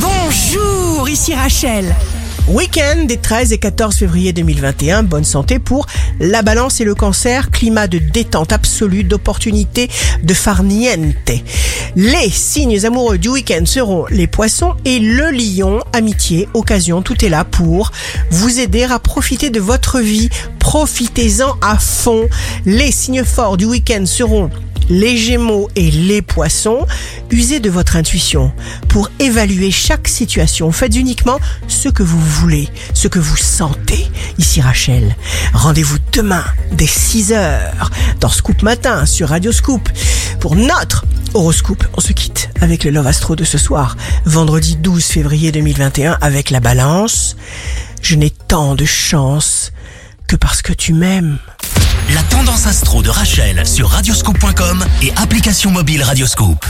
Bonjour, ici Rachel. Week-end des 13 et 14 février 2021, bonne santé pour la balance et le cancer, climat de détente absolue, d'opportunité, de farniente. Les signes amoureux du week-end seront les poissons et le lion, amitié, occasion, tout est là pour vous aider à profiter de votre vie. Profitez-en à fond. Les signes forts du week-end seront les Gémeaux et les Poissons, usez de votre intuition pour évaluer chaque situation. Faites uniquement ce que vous voulez, ce que vous sentez. Ici Rachel, rendez-vous demain dès 6h dans Scoop Matin sur Radio Scoop pour notre horoscope. On se quitte avec le Love Astro de ce soir, vendredi 12 février 2021 avec la balance. Je n'ai tant de chance que parce que tu m'aimes. La tendance astro de Rachel sur radioscope.com et application mobile Radioscope.